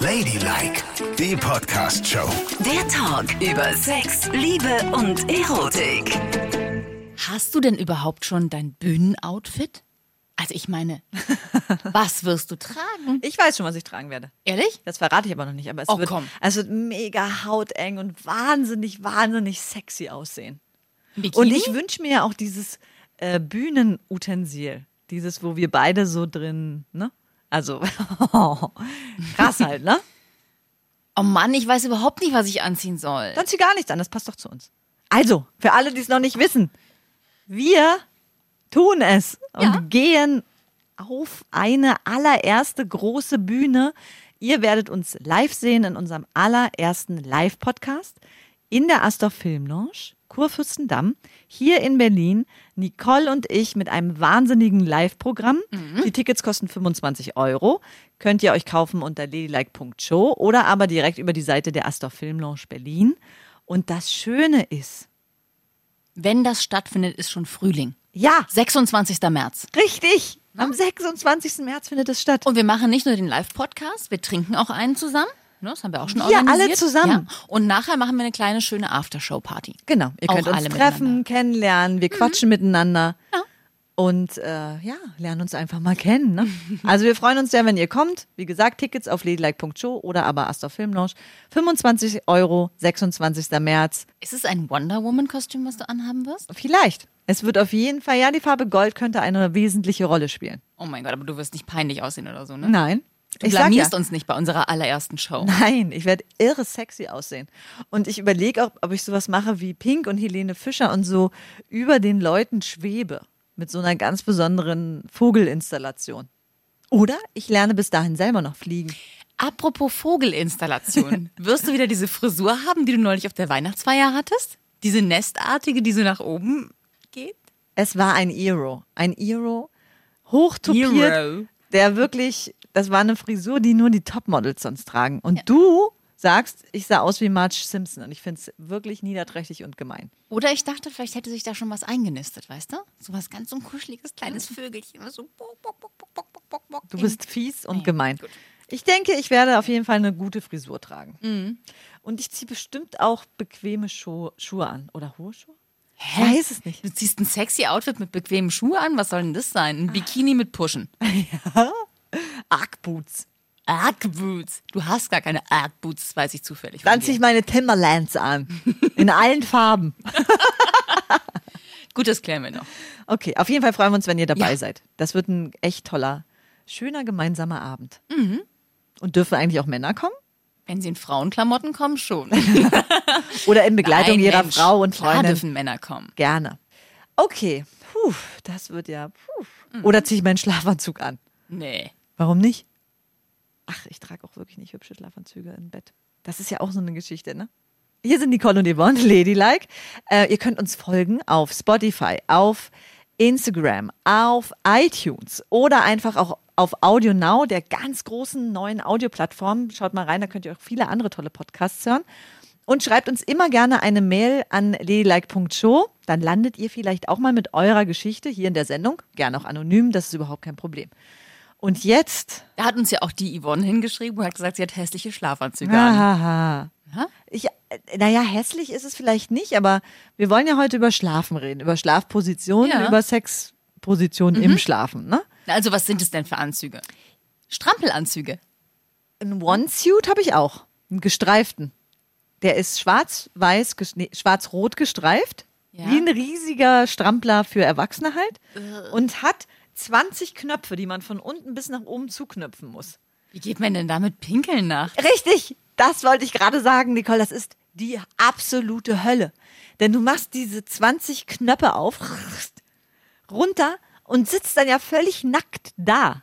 Ladylike, die Podcast-Show. Der Talk über Sex, Liebe und Erotik. Hast du denn überhaupt schon dein Bühnenoutfit? Also ich meine, was wirst du tragen? Ich weiß schon, was ich tragen werde. Ehrlich? Das verrate ich aber noch nicht. Aber es, Oh, wird, komm. es wird mega hauteng und wahnsinnig, wahnsinnig sexy aussehen. Bikini? Und ich wünsche mir ja auch dieses äh, Bühnenutensil. Dieses, wo wir beide so drin, ne? Also, krass halt, ne? oh Mann, ich weiß überhaupt nicht, was ich anziehen soll. Dann zieh gar nichts an, das passt doch zu uns. Also, für alle, die es noch nicht wissen, wir tun es und Ja. gehen auf eine allererste große Bühne. Ihr werdet uns live sehen in unserem allerersten Live-Podcast in der Astor Film Lounge, Kurfürstendamm, hier in Berlin. Nicole und ich mit einem wahnsinnigen Live-Programm. Die Tickets kosten 25 Euro. Könnt ihr euch kaufen unter ladylike.show oder aber direkt über die Seite der Astor Film Lounge Berlin. Und das Schöne ist, Wenn das stattfindet, ist schon Frühling. ja, 26. März. richtig. Am 26. März findet es statt. Und wir machen nicht nur den Live-Podcast, wir trinken auch einen zusammen. Ne, Das haben wir auch schon Wir alle organisiert. zusammen. Ja. Und nachher machen wir eine kleine schöne Aftershow-Party. Genau, ihr Auch könnt uns alle treffen, kennenlernen, wir quatschen miteinander. Ja. Und äh, ja, lernen uns einfach mal kennen. Ne? Also wir freuen uns sehr, wenn ihr kommt. Wie gesagt, Tickets auf ladylike.show oder aber Astor Film Lounge. 25 Euro, 26. März. Ist es ein Wonder Woman-Kostüm, was du anhaben wirst? Vielleicht. Es wird auf jeden Fall, ja, die Farbe Gold könnte eine wesentliche Rolle spielen. Oh mein Gott, aber du wirst nicht peinlich aussehen oder so, ne? Nein. Du ich sag ja, blamierst uns nicht bei unserer allerersten Show. Nein, ich werde irre sexy aussehen. Und ich überlege auch, ob ich sowas mache wie Pink und Helene Fischer und so über den Leuten schwebe. Mit so einer ganz besonderen Vogelinstallation. Oder ich lerne bis dahin selber noch fliegen. Apropos Vogelinstallation, wirst du wieder diese Frisur haben, die du neulich auf der Weihnachtsfeier hattest? Diese nestartige, die so nach oben geht? Es war ein Iro. Ein Iro, hochtopiert, Iro. der wirklich, das war eine Frisur, die nur die Topmodels sonst tragen. Und du sagst, ich sah aus wie Marge Simpson. Und ich finde es wirklich niederträchtig und gemein. Oder ich dachte, vielleicht hätte sich da schon was eingenistet, weißt du? So was ganz so ein kuscheliges kleines Vögelchen. So bock, bock, bock. Du bist fies und Nee, gemein. gut. Ich denke, ich werde auf jeden Fall eine gute Frisur tragen. Und ich ziehe bestimmt auch bequeme Schuhe, Schuhe an. Oder hohe Schuhe? Hä? Weiß es nicht. Du ziehst ein sexy Outfit mit bequemen Schuhen an? Was soll denn das sein? Ein Bikini mit Pushen. Arc-Boots. Arc-Boots. Du hast gar keine Arc-Boots, das weiß ich zufällig. Dann ziehe ich meine Timberlands an. In allen Farben. Gut, das klären wir noch. Okay, auf jeden Fall freuen wir uns, wenn ihr dabei Ja. seid. Das wird ein echt toller, schöner gemeinsamer Abend. Und dürfen eigentlich auch Männer kommen? Wenn sie in Frauenklamotten kommen, schon. Oder in Begleitung Nein, ihrer Mensch, Frau und Klar Freundin? dürfen Männer kommen. Gerne. Okay, puh, das wird ja. Puh. Mhm. Oder ziehe ich meinen Schlafanzug an? Nee. Warum nicht? Ach, ich trage auch wirklich nicht hübsche Schlafanzüge im Bett. Das ist ja auch so eine Geschichte, ne? Hier sind Nicole und Yvonne, Ladylike. Äh, ihr könnt uns folgen auf Spotify, auf Instagram, auf iTunes oder einfach auch auf Audio Now, der ganz großen neuen Audioplattform. Schaut mal rein, da könnt ihr auch viele andere tolle Podcasts hören. Und schreibt uns immer gerne eine Mail an ladylike.show. Dann landet ihr vielleicht auch mal mit eurer Geschichte hier in der Sendung. Gerne auch anonym, das ist überhaupt kein Problem. Und jetzt Da hat uns ja auch die Yvonne hingeschrieben und hat gesagt, sie hat hässliche Schlafanzüge an. Haha. Ha? Ich, äh, naja, hässlich ist es vielleicht nicht, aber wir wollen ja heute über Schlafen reden, über Schlafpositionen, Ja. über Sexpositionen im Schlafen. Ne? Also was sind es denn für Anzüge? Strampelanzüge. Ein One-Suit habe ich auch, einen gestreiften. Der ist schwarz-weiß, nee, schwarz-rot gestreift, Ja. wie ein riesiger Strampler für Erwachsene halt und hat 20 Knöpfe, die man von unten bis nach oben zuknöpfen muss. Wie geht man denn damit pinkeln nach? Richtig, das wollte ich gerade sagen, Nicole. Das ist die absolute Hölle. Denn du machst diese 20 Knöpfe auf, runter und sitzt dann ja völlig nackt da.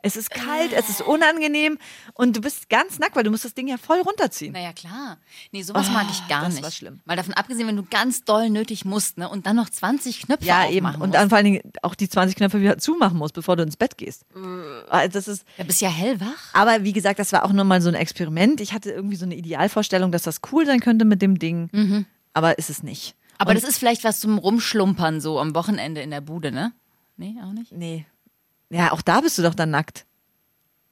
Es ist kalt, es ist unangenehm und du bist ganz nackt, weil du musst das Ding ja voll runterziehen. Naja, klar. Nee, sowas mag ich gar das nicht. war schlimm. Mal davon abgesehen, wenn du ganz doll nötig musst, ne? Und dann noch 20 Knöpfe Ja, eben. Und musst. dann vor allen Dingen auch die 20 Knöpfe wieder zumachen musst, bevor du ins Bett gehst. Also Das ist, Da bist du ja hellwach. Aber wie gesagt, das war auch nur mal so ein Experiment. Ich hatte irgendwie so eine Idealvorstellung, dass das cool sein könnte mit dem Ding. Aber ist es nicht. Aber das ist vielleicht was zum Rumschlumpern so am Wochenende in der Bude, ne? Nee, auch nicht? Nee. Ja, auch da bist du doch dann nackt.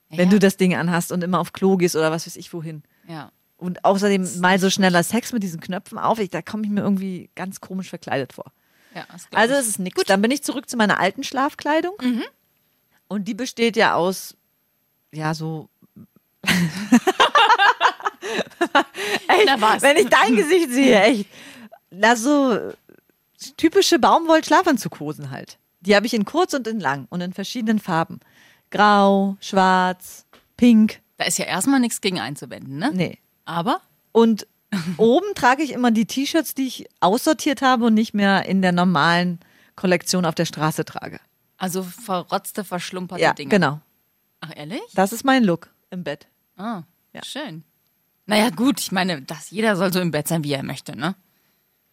wenn Ja. du das Ding anhast und immer auf Klo gehst oder was weiß ich wohin. Ja. Und außerdem mal so schneller Sex mit diesen Knöpfen auf. Ich, da komme ich mir irgendwie ganz komisch verkleidet vor. ja Also es ist nichts. Dann bin ich zurück zu meiner alten Schlafkleidung. Mhm. Und die besteht ja aus, ja, so. Na was? Wenn ich dein Gesicht sehe, echt. Na, so typische Baumwoll-Schlafanzughosen halt. Die habe ich in kurz und in lang und in verschiedenen Farben. Grau, schwarz, pink. Da ist ja erstmal nichts gegen einzuwenden, ne? Nee. Aber Und oben trage ich immer die T-Shirts, die ich aussortiert habe und nicht mehr in der normalen Kollektion auf der Straße trage. also verrotzte, verschlumperte Ja, Dinge. genau. Ach, ehrlich? Das ist mein Look im Bett. Ah, Ja. schön. Naja, gut, ich meine, das, jeder soll so im Bett sein, wie er möchte, ne?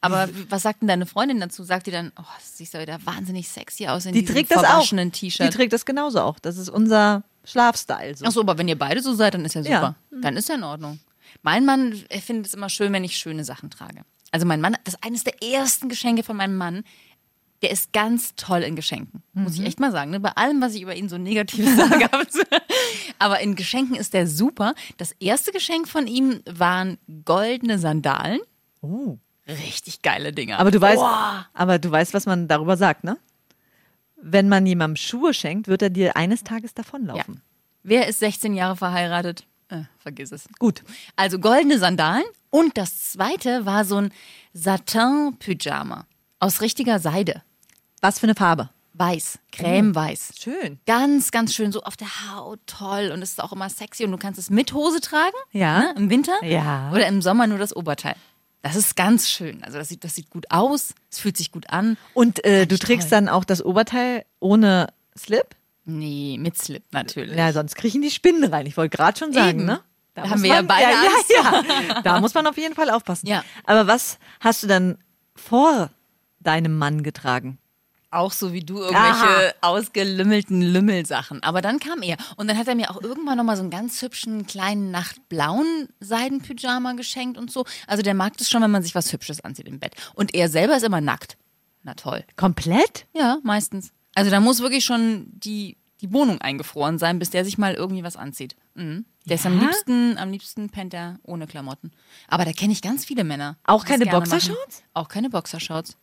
Aber was sagt denn deine Freundin dazu? Sagt die dann, oh, das siehst du wieder wahnsinnig sexy aus in Die diesem trägt das auch. verwaschenen Die T-Shirt. trägt das genauso auch. Das ist unser Schlafstyle. So. Ach so, aber wenn ihr beide so seid, dann ist ja Ja. super. Dann ist ja in Ordnung. Mein Mann er findet es immer schön, wenn ich schöne Sachen trage. Also mein Mann, das ist eines der ersten Geschenke von meinem Mann. Der ist ganz toll in Geschenken, muss ich echt mal sagen. Ne? Bei allem, was ich über ihn so negativ sage. Aber in Geschenken ist der super. Das erste Geschenk von ihm waren goldene Sandalen. Oh. Richtig geile Dinger. Aber du weißt, Boah. aber du weißt, was man darüber sagt, ne? Wenn man jemandem Schuhe schenkt, wird er dir eines Tages Ja. davonlaufen. Wer ist 16 Jahre verheiratet? Äh, vergiss es. Gut. Also goldene Sandalen. Und das zweite war so ein Satin-Pyjama. Aus richtiger Seide. Was für eine Farbe? Weiß. Cremeweiß. Schön. Ganz, ganz schön so auf der Haut. Toll. Und es ist auch immer sexy. Und du kannst es mit Hose tragen. Ja. Ne, Im Winter. Ja. Oder im Sommer nur das Oberteil. Das ist ganz schön. Also das sieht, das sieht gut aus. Es fühlt sich gut an. Und äh, du trägst toll. dann auch das Oberteil ohne Slip? Nee, mit Slip natürlich. Ja, sonst kriechen die Spinnen rein. Ich wollte gerade schon sagen, Eben. ne? Da haben wir ja man- beide ja, ja, ja. Da muss man auf jeden Fall aufpassen. Ja. Aber was hast du dann vor deinem Mann getragen? Auch so wie du irgendwelche ausgelümmelten Lümmelsachen. Aber dann kam er. Und dann hat er mir auch irgendwann nochmal so einen ganz hübschen kleinen nachtblauen Seidenpyjama geschenkt und so. Also der mag das schon, wenn man sich was Hübsches anzieht im Bett. Und er selber ist immer nackt. Na toll. Komplett? Ja, meistens. Also da muss wirklich schon die, die Wohnung eingefroren sein, bis der sich mal irgendwie was anzieht. Mhm. Der ist am Ja? liebsten, am liebsten pennt er ohne Klamotten. Aber da kenne ich ganz viele Männer. Auch keine Boxershorts? Auch keine Boxershorts.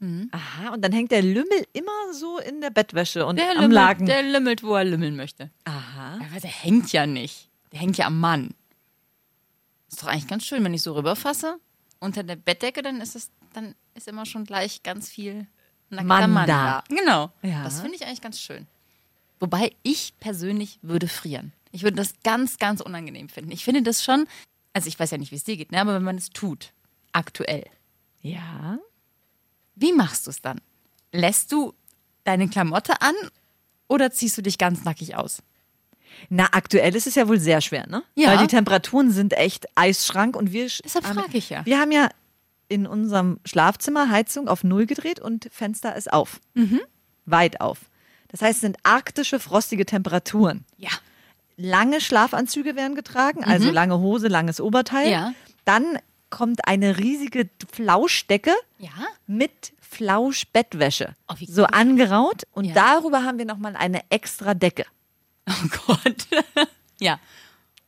Aha, und dann hängt der Lümmel immer so in der Bettwäsche und Der am lümmelt, Laken. der lümmelt, wo er lümmeln möchte. Aha. Aber der hängt ja nicht. Der hängt ja am Mann. Ist doch eigentlich ganz schön, wenn ich so rüberfasse unter der Bettdecke, dann ist es, dann ist immer schon gleich ganz viel nackter Mann Mann, da. da. Genau. Ja. Das finde ich eigentlich ganz schön. Wobei ich persönlich würde frieren. Ich würde das ganz, ganz unangenehm finden. Ich finde das schon, also ich weiß ja nicht, wie es dir geht, ne? aber wenn man es tut, aktuell, Ja. Wie machst du es dann? Lässt du deine Klamotte an oder ziehst du dich ganz nackig aus? Na, aktuell ist es ja wohl sehr schwer, ne? Ja. Weil die Temperaturen sind echt Eisschrank und wir. Deshalb frage ich ja. Wir haben ja in unserem Schlafzimmer Heizung auf Null gedreht und Fenster ist auf. Mhm. Weit auf. Das heißt, es sind arktische, frostige Temperaturen. Ja. Lange Schlafanzüge werden getragen, also lange Hose, langes Oberteil. Mhm. Ja. Dann kommt eine riesige Flauschdecke Ja? mit Flauschbettwäsche. Oh, so angeraut und Ja. darüber haben wir nochmal eine extra Decke. Oh Gott. ja,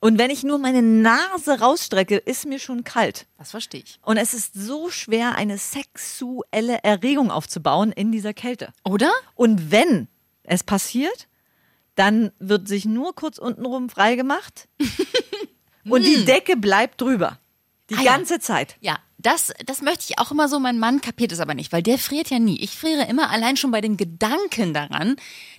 Und wenn ich nur meine Nase rausstrecke, ist mir schon kalt. das verstehe ich. Und es ist so schwer, eine sexuelle Erregung aufzubauen in dieser Kälte. Oder? Und wenn es passiert, dann wird sich nur kurz untenrum freigemacht und die Decke bleibt drüber. Die Ah ja. ganze Zeit. Ja, das, das möchte ich auch immer so. Mein Mann kapiert es aber nicht, weil der friert ja nie. Ich friere immer allein schon bei dem Gedanken daran,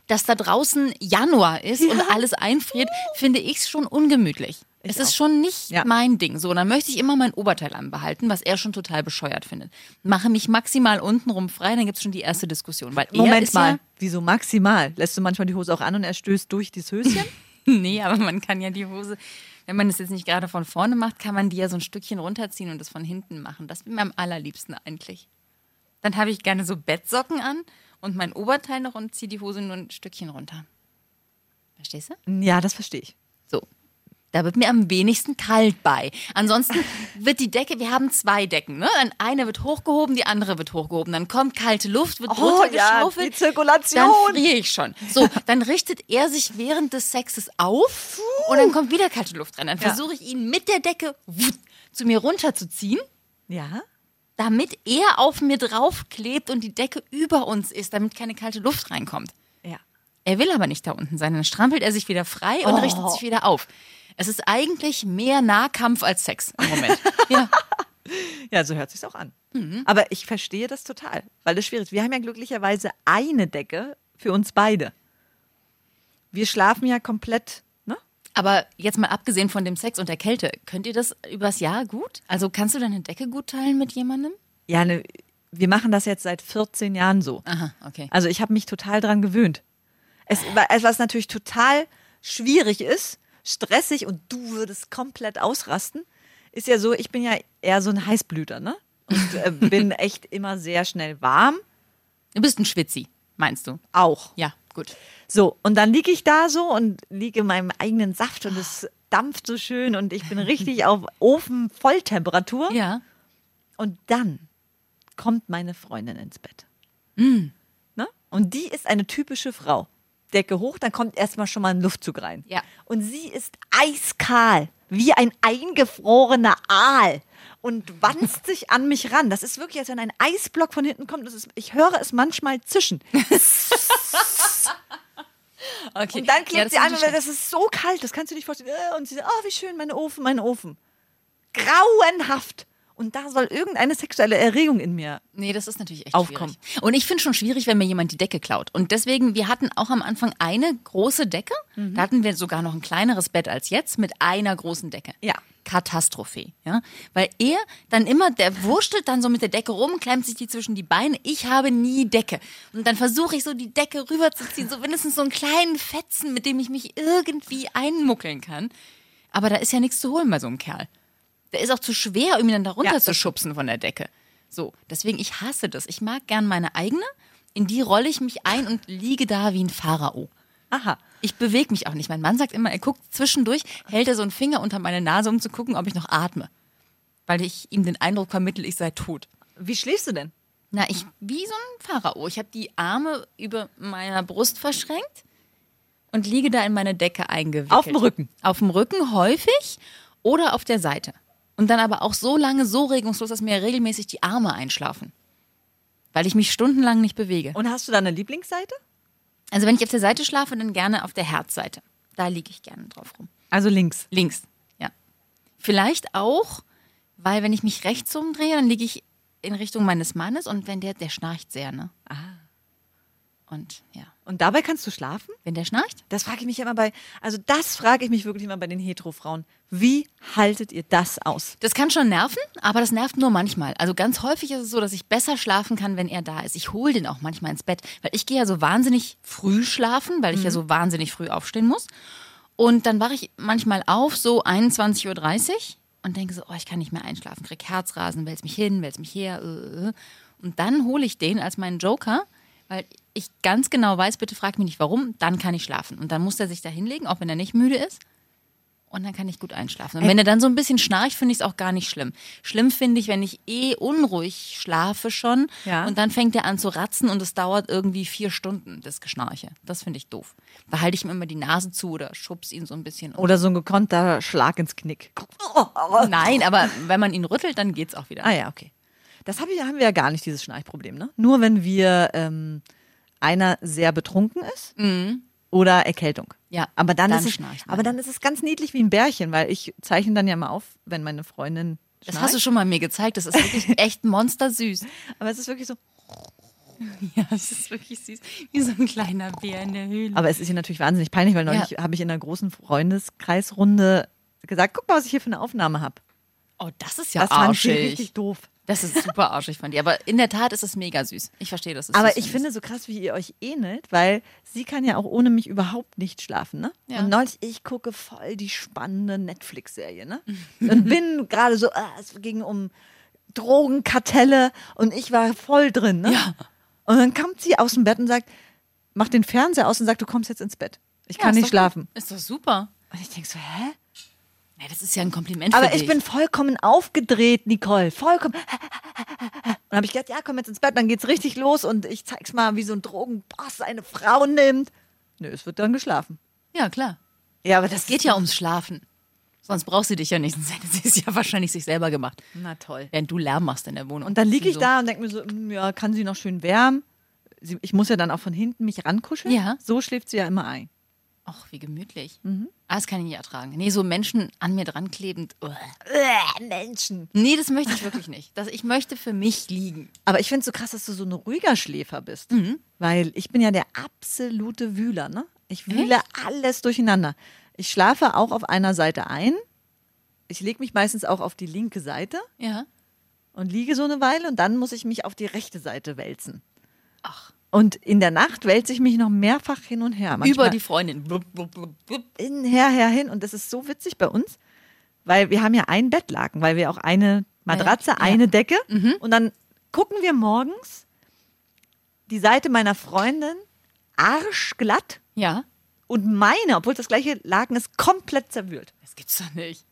dass da draußen Januar ist und alles einfriert, finde ich es schon ungemütlich. es ist schon nicht Ja. mein Ding. So, dann möchte ich immer mein Oberteil anbehalten, was er schon total bescheuert findet. Mache mich maximal untenrum frei, dann gibt es schon die erste Diskussion. Weil Moment mal, Ja, wieso maximal? Lässt du manchmal die Hose auch an und er stößt durch das Höschen? Nee, aber man kann ja die Hose, wenn man es jetzt nicht gerade von vorne macht, kann man die ja so ein Stückchen runterziehen und das von hinten machen. Das wäre mir am allerliebsten eigentlich. Dann habe ich gerne so Bettsocken an und mein Oberteil noch und ziehe die Hose nur ein Stückchen runter. Verstehst du? ja, das verstehe ich. So. Da wird mir am wenigsten kalt bei. Ansonsten wird die Decke, wir haben zwei Decken, ne? Dann eine wird hochgehoben, die andere wird hochgehoben. Dann kommt kalte Luft, wird Oh, ja, runtergeschaufelt. die Zirkulation. Dann friere ich schon. So, dann richtet er sich während des Sexes auf und dann kommt wieder kalte Luft rein. Dann Ja. versuche ich ihn mit der Decke zu mir runterzuziehen Ja? damit er auf mir draufklebt und die Decke über uns ist, damit keine kalte Luft reinkommt. Ja. Er will aber nicht da unten sein. Dann strampelt er sich wieder frei und richtet sich wieder auf. Es ist eigentlich mehr Nahkampf als Sex im Moment. ja. Ja, so hört sich's auch an. Aber ich verstehe das total, weil das schwierig ist. Wir haben ja glücklicherweise eine Decke für uns beide. Wir schlafen ja komplett? Aber jetzt mal abgesehen von dem Sex und der Kälte, könnt ihr das übers Jahr gut? Also kannst du deine Decke gut teilen mit jemandem? Ja, ne, wir machen das jetzt seit 14 Jahren so. Aha, okay. Also ich habe mich total dran gewöhnt. Es, was natürlich total schwierig ist, stressig und du würdest komplett ausrasten, ist ja so, ich bin ja eher so ein Heißblüter, ne? Und äh, bin echt immer sehr schnell warm. Du bist ein Schwitzi, meinst du? Auch. Ja, gut. So, und dann liege ich da so und liege in meinem eigenen Saft und es dampft so schön und ich bin richtig auf Ofen-Volltemperatur. Ja. Und dann kommt meine Freundin ins Bett. Ne? Und die ist eine typische Frau. Decke hoch, dann kommt erstmal schon mal ein Luftzug rein. Ja. Und sie ist eiskahl, wie ein eingefrorener Aal und wanzt sich an mich ran. Das ist wirklich, als wenn ein Eisblock von hinten kommt. Ist, ich höre es manchmal zischen. Okay. Und dann Ja, klebt das sie an und das ist so kalt, das kannst du nicht vorstellen. Äh, Und sie sagt, oh, wie schön, mein Ofen, mein Ofen. Grauenhaft. Und da soll irgendeine sexuelle Erregung in mir. Nee, das ist natürlich echt Aufkommen. schwierig. Und ich finde schon schwierig, wenn mir jemand die Decke klaut. Und deswegen, wir hatten auch am Anfang eine große Decke. Mhm. Da hatten wir sogar noch ein kleineres Bett als jetzt mit einer großen Decke. Ja. Katastrophe, ja. Weil er dann immer, der wurstelt dann so mit der Decke rum, klemmt sich die zwischen die Beine. Ich habe nie Decke. Und dann versuche ich so die Decke rüberzuziehen, so mindestens so einen kleinen Fetzen, mit dem ich mich irgendwie einmuckeln kann. Aber da ist ja nichts zu holen bei so einem Kerl. Der ist auch zu schwer, um ihn dann da runter Ja, zu schubsen von der Decke. So, deswegen, ich hasse das. Ich mag gern meine eigene. In die rolle ich mich ein und liege da wie ein Pharao. Aha. Ich bewege mich auch nicht. Mein Mann sagt immer, er guckt zwischendurch, hält er so einen Finger unter meine Nase, um zu gucken, ob ich noch atme. Weil ich ihm den Eindruck vermittle, ich sei tot. Wie schläfst du denn? Na, ich wie so ein Pharao. Ich habe die Arme über meiner Brust verschränkt und liege da in meine Decke eingewickelt. Auf dem Rücken? Auf dem Rücken häufig oder auf der Seite. Und dann aber auch so lange so regungslos, dass mir regelmäßig die Arme einschlafen. Weil ich mich stundenlang nicht bewege. Und hast du da eine Lieblingsseite? Also wenn ich auf der Seite schlafe, dann gerne auf der Herzseite. Da liege ich gerne drauf rum. Also links. Links, ja. Vielleicht auch, weil wenn ich mich rechts umdrehe, dann liege ich in Richtung meines Mannes und wenn der, der schnarcht sehr, ne? Ah. Und ja, Und dabei kannst du schlafen? wenn der schnarcht, Das frage ich mich immer bei, also das frage ich mich wirklich immer bei den Hetero-Frauen. Wie haltet ihr das aus? das kann schon nerven, aber das nervt nur manchmal. Also ganz häufig ist es so, dass ich besser schlafen kann, wenn er da ist. Ich hole den auch manchmal ins Bett, weil ich gehe ja so wahnsinnig früh schlafen, weil ich ja so wahnsinnig früh aufstehen muss. Und dann wache ich manchmal auf, so 21.30 Uhr und denke so, oh, ich kann nicht mehr einschlafen, krieg Herzrasen, wälz mich hin, wälz mich her. Äh, äh. Und dann hole ich den als meinen Joker, weil ich ganz genau weiß, bitte frag mich nicht warum, dann kann ich schlafen. Und dann muss er sich da hinlegen, auch wenn er nicht müde ist. Und dann kann ich gut einschlafen. Und wenn er dann so ein bisschen schnarcht, finde ich es auch gar nicht schlimm. Schlimm finde ich, wenn ich eh unruhig schlafe schon Ja. und dann fängt er an zu ratzen und es dauert irgendwie vier Stunden, das Geschnarche. Das finde ich doof. Da halte ich ihm immer die Nase zu oder schubs ihn so ein bisschen. um. Oder so ein gekonnter Schlag ins Knick. Nein, aber wenn man ihn rüttelt, dann geht's auch wieder. Ah ja, okay. Das hab ich, haben wir ja gar nicht, dieses Schnarchproblem, ne? Nur wenn wir ähm, einer sehr betrunken ist oder Erkältung. Mhm. Ja, aber dann, dann ist es, aber dann ist es ganz niedlich wie ein Bärchen, weil ich zeichne dann ja mal auf, wenn meine Freundin Das schnarcht. hast du schon mal mir gezeigt. Das ist wirklich echt monstersüß. aber es ist wirklich so. Ja, das ist wirklich süß. Wie so ein kleiner Bär in der Höhle. Aber es ist ihr natürlich wahnsinnig peinlich, weil neulich habe ich in einer großen Freundeskreisrunde gesagt, guck mal, was ich hier für eine Aufnahme habe. oh, das ist ja Das fand sie arschig. richtig doof. Das ist super arschig von dir. Aber in der Tat ist es mega süß. Ich verstehe das. ist Aber ich finde so krass, wie ihr euch ähnelt, weil sie kann ja auch ohne mich überhaupt nicht schlafen, ne? Ja. Und neulich, ich gucke voll die spannende Netflix-Serie, ne? Und bin gerade so, ah, es ging um Drogenkartelle und ich war voll drin, ne? Ja. Und dann kommt sie aus dem Bett und sagt, mach den Fernseher aus und sagt, du kommst jetzt ins Bett. Ich Ja, kann nicht doch schlafen. Ist doch super. Und ich denke so, hä? Ja, das ist ja ein Kompliment Aber ich bin vollkommen aufgedreht, Nicole. Vollkommen. Und dann habe ich gedacht, ja, komm jetzt ins Bett, dann geht's richtig los und ich zeig's mal, wie so ein Drogenboss eine Frau nimmt. Nö, es wird dann geschlafen. Ja, klar. Ja, aber das geht ja ums Schlafen. Sonst braucht sie dich ja nicht. Sonst hätte sie es ja wahrscheinlich sich selber gemacht. Na toll. Während du Lärm machst in der Wohnung. Und dann liege ich So. da und denke mir so, mm, ja, kann sie noch schön wärmen? Sie, ich muss ja dann auch von hinten mich rankuscheln. Ja. So schläft sie ja immer ein. Ach, wie gemütlich. Mhm. Ah, das kann ich nicht ertragen. Nee, so Menschen an mir dran klebend. uah. Menschen. Nee, das möchte ich wirklich nicht. Das, ich möchte für mich liegen. Aber ich finde es so krass, dass du so ein ruhiger Schläfer bist. Weil ich bin ja der absolute Wühler, ne? Ich wühle alles durcheinander. Ich schlafe auch auf einer Seite ein. Ich lege mich meistens auch auf die linke Seite Ja. und liege so eine Weile und dann muss ich mich auf die rechte Seite wälzen. Und in der Nacht wälze ich mich noch mehrfach hin und her. Über Manchmal die Freundin. Blub, blub, blub, blub. hin, her, her, hin. Und das ist so witzig bei uns, weil wir haben ja ein Bettlaken, weil wir auch eine Matratze, Ja. Mhm. eine Decke. Und dann gucken wir morgens die Seite meiner Freundin arschglatt Ja. und meine, obwohl das gleiche Laken ist, komplett zerwühlt. Das gibt's doch nicht.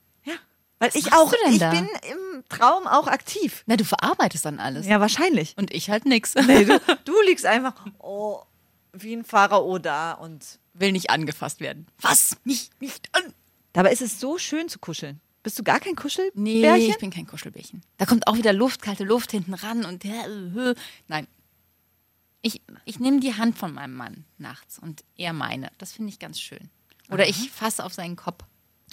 Weil ich machst auch, ich da? bin im Traum auch aktiv. Na, du verarbeitest dann alles. Ja, wahrscheinlich. Und ich halt nix. Nee, du, du liegst einfach, oh, wie ein Pharao da und Will nicht angefasst werden. Was? Mich nicht an. dabei ist es so schön zu kuscheln. Bist du gar kein Kuschelbärchen? Nee, ich bin kein Kuschelbärchen. Da kommt auch wieder Luft, kalte Luft hinten ran und äh, äh, nein. Ich, ich nehme die Hand von meinem Mann nachts und er meine. Das finde ich ganz schön. Oder ich fasse auf seinen Kopf.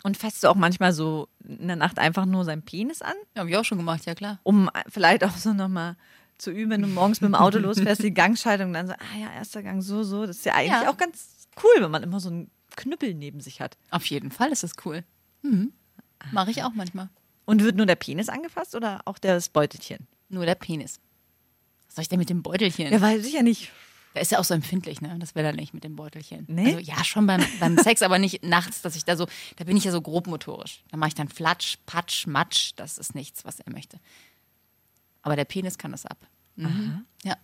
Und fasst du auch manchmal so in der Nacht einfach nur seinen Penis an, Ja, habe ich auch schon gemacht, ja klar. um vielleicht auch so nochmal zu üben, wenn du morgens mit dem Auto losfährst, die Gangschaltung, dann so, ah ja, erster Gang so, so. Das ist ja eigentlich Ja. auch ganz cool, wenn man immer so einen Knüppel neben sich hat. Auf jeden Fall ist das cool. Mhm. Mache ich auch manchmal. Und wird nur der Penis angefasst oder auch das Beutelchen? Nur der Penis. Was soll ich denn mit dem Beutelchen? Ja, weil sicher nicht. Der ist ja auch so empfindlich, ne? Das wäre dann nicht mit dem Beutelchen. Nee? Also ja, schon beim, beim Sex, aber nicht nachts, dass ich da so, da bin ich ja so grobmotorisch. Da mache ich dann Flatsch, Patsch, Matsch. Das ist nichts, was er möchte. Aber der Penis kann das ab. Mhm. Ja.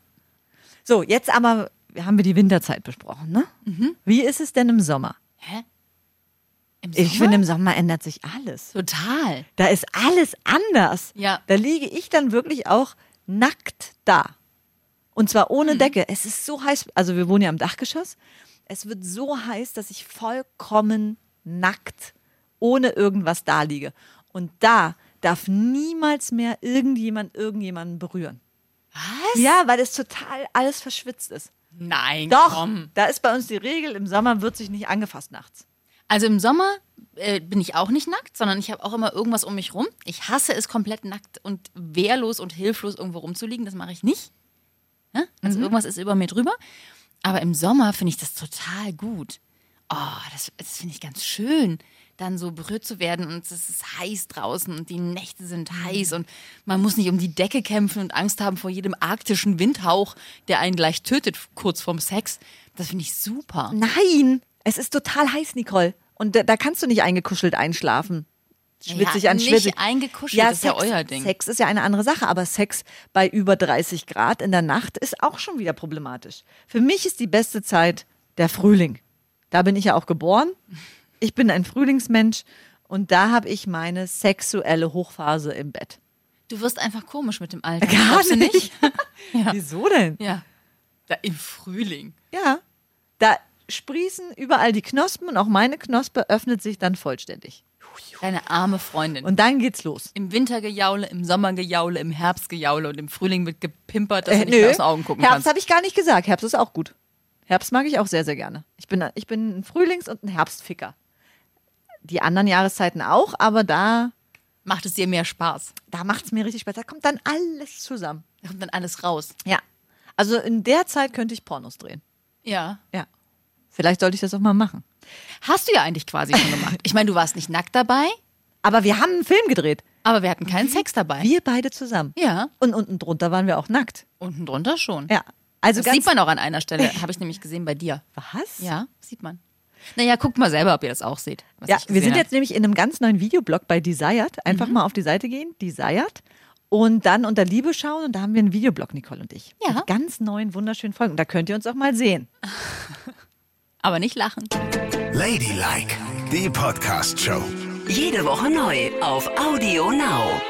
So, jetzt aber haben wir die Winterzeit besprochen, ne? Mhm. Wie ist es denn im Sommer? Hä? Ich finde, im Sommer ändert sich alles. Total. Da ist alles anders. Ja. Da liege ich dann wirklich auch nackt da. Und zwar Mhm. ohne Decke. Es ist so heiß. Also wir wohnen ja im Dachgeschoss. Es wird so heiß, dass ich vollkommen nackt, ohne irgendwas da liege. Und da darf niemals mehr irgendjemand irgendjemanden berühren. Was? Ja, weil es total alles verschwitzt ist. Nein, Doch, komm. da ist bei uns die Regel, im Sommer wird sich nicht angefasst nachts. Also im Sommer äh, bin ich auch nicht nackt, sondern ich habe auch immer irgendwas um mich rum. Ich hasse es komplett nackt und wehrlos und hilflos irgendwo rumzuliegen. Das mache ich nicht. Ja? Also irgendwas ist über mir drüber. Aber im Sommer finde ich das total gut. Oh, das, das finde ich ganz schön, dann so berührt zu werden und es ist heiß draußen und die Nächte sind heiß und man muss nicht um die Decke kämpfen und Angst haben vor jedem arktischen Windhauch, der einen gleich tötet kurz vorm Sex. Das finde ich super. Nein, es ist total heiß, Nicole. Und da, da kannst du nicht eingekuschelt einschlafen. Schwitzig Ja, an nicht schwitzig. eingekuschelt, das ist ja euer Ding. Sex ist ja eine andere Sache, aber Sex bei über 30 Grad in der Nacht ist auch schon wieder problematisch. Für mich ist die beste Zeit der Frühling. Da bin ich ja auch geboren. Ich bin ein Frühlingsmensch und da habe ich meine sexuelle Hochphase im Bett. Du wirst einfach komisch mit dem Alter. Gar du nicht. ja. Wieso denn? ja. Da im Frühling. Ja. Da sprießen überall die Knospen und auch meine Knospe öffnet sich dann vollständig. Deine arme Freundin. Und dann geht's los. Im Winter gejaule, im Sommer gejaule, im Herbst gejaule und im Frühling wird gepimpert, dass Äh, du nicht mehr aus den Augen gucken Herbst kannst. habe ich gar nicht gesagt. Herbst ist auch gut. Herbst mag ich auch sehr, sehr gerne. Ich bin, ich bin ein Frühlings- und ein Herbstficker. Die anderen Jahreszeiten auch, aber da, Macht es dir mehr Spaß. da macht es mir richtig Spaß. Da kommt dann alles zusammen. Da kommt dann alles raus. Ja. Also in der Zeit könnte ich Pornos drehen. Ja. Ja. Vielleicht sollte ich das auch mal machen. Hast du ja eigentlich quasi schon gemacht. Ich meine, du warst nicht nackt dabei, Aber wir haben einen Film gedreht. aber wir hatten keinen Sex dabei. Wir beide zusammen. Ja. Und unten drunter waren wir auch nackt. Unten drunter schon. Ja. Also Das sieht man auch an einer Stelle, habe ich nämlich gesehen bei dir. Was? Ja, sieht man. Naja, guckt mal selber, ob ihr das auch seht. Ja, wir sind hab. jetzt nämlich in einem ganz neuen Videoblog bei Desired. Einfach Mhm. mal auf die Seite gehen, Desired. Und dann unter Liebe schauen und da haben wir einen Videoblog, Nicole und ich. Ja. Mit ganz neuen, wunderschönen Folgen. Und da könnt ihr uns auch mal sehen. Aber nicht lachen. Ladylike, die Podcast-Show. Jede Woche neu auf Audio Now.